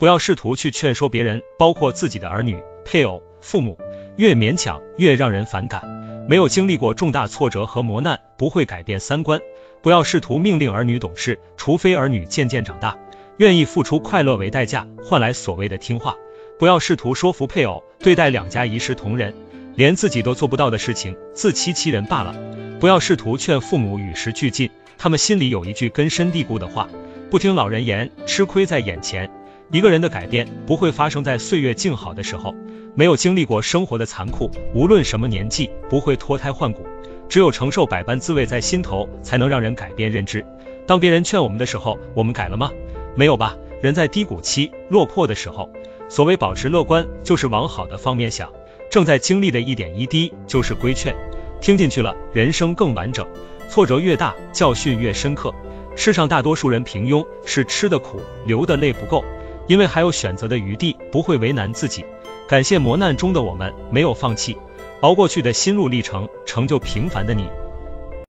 不要试图去劝说别人，包括自己的儿女、配偶、父母，越勉强越让人反感。没有经历过重大挫折和磨难，不会改变三观。不要试图命令儿女懂事，除非儿女渐渐长大，愿意付出快乐为代价，换来所谓的听话。不要试图说服配偶对待两家一视同仁，连自己都做不到的事情，自欺欺人罢了。不要试图劝父母与时俱进，他们心里有一句根深蒂固的话：不听老人言，吃亏在眼前。一个人的改变不会发生在岁月静好的时候，没有经历过生活的残酷，无论什么年纪，不会脱胎换骨。只有承受百般滋味在心头，才能让人改变认知。当别人劝我们的时候，我们改了吗？没有吧。人在低谷期落魄的时候，所谓保持乐观，就是往好的方面想。正在经历的一点一滴，就是规劝。听进去了，人生更完整。挫折越大，教训越深刻。世上大多数人平庸，是吃的苦，流的泪不够，因为还有选择的余地，不会为难自己。感谢磨难中的我们，没有放弃。熬过去的心路历程，成就平凡的你。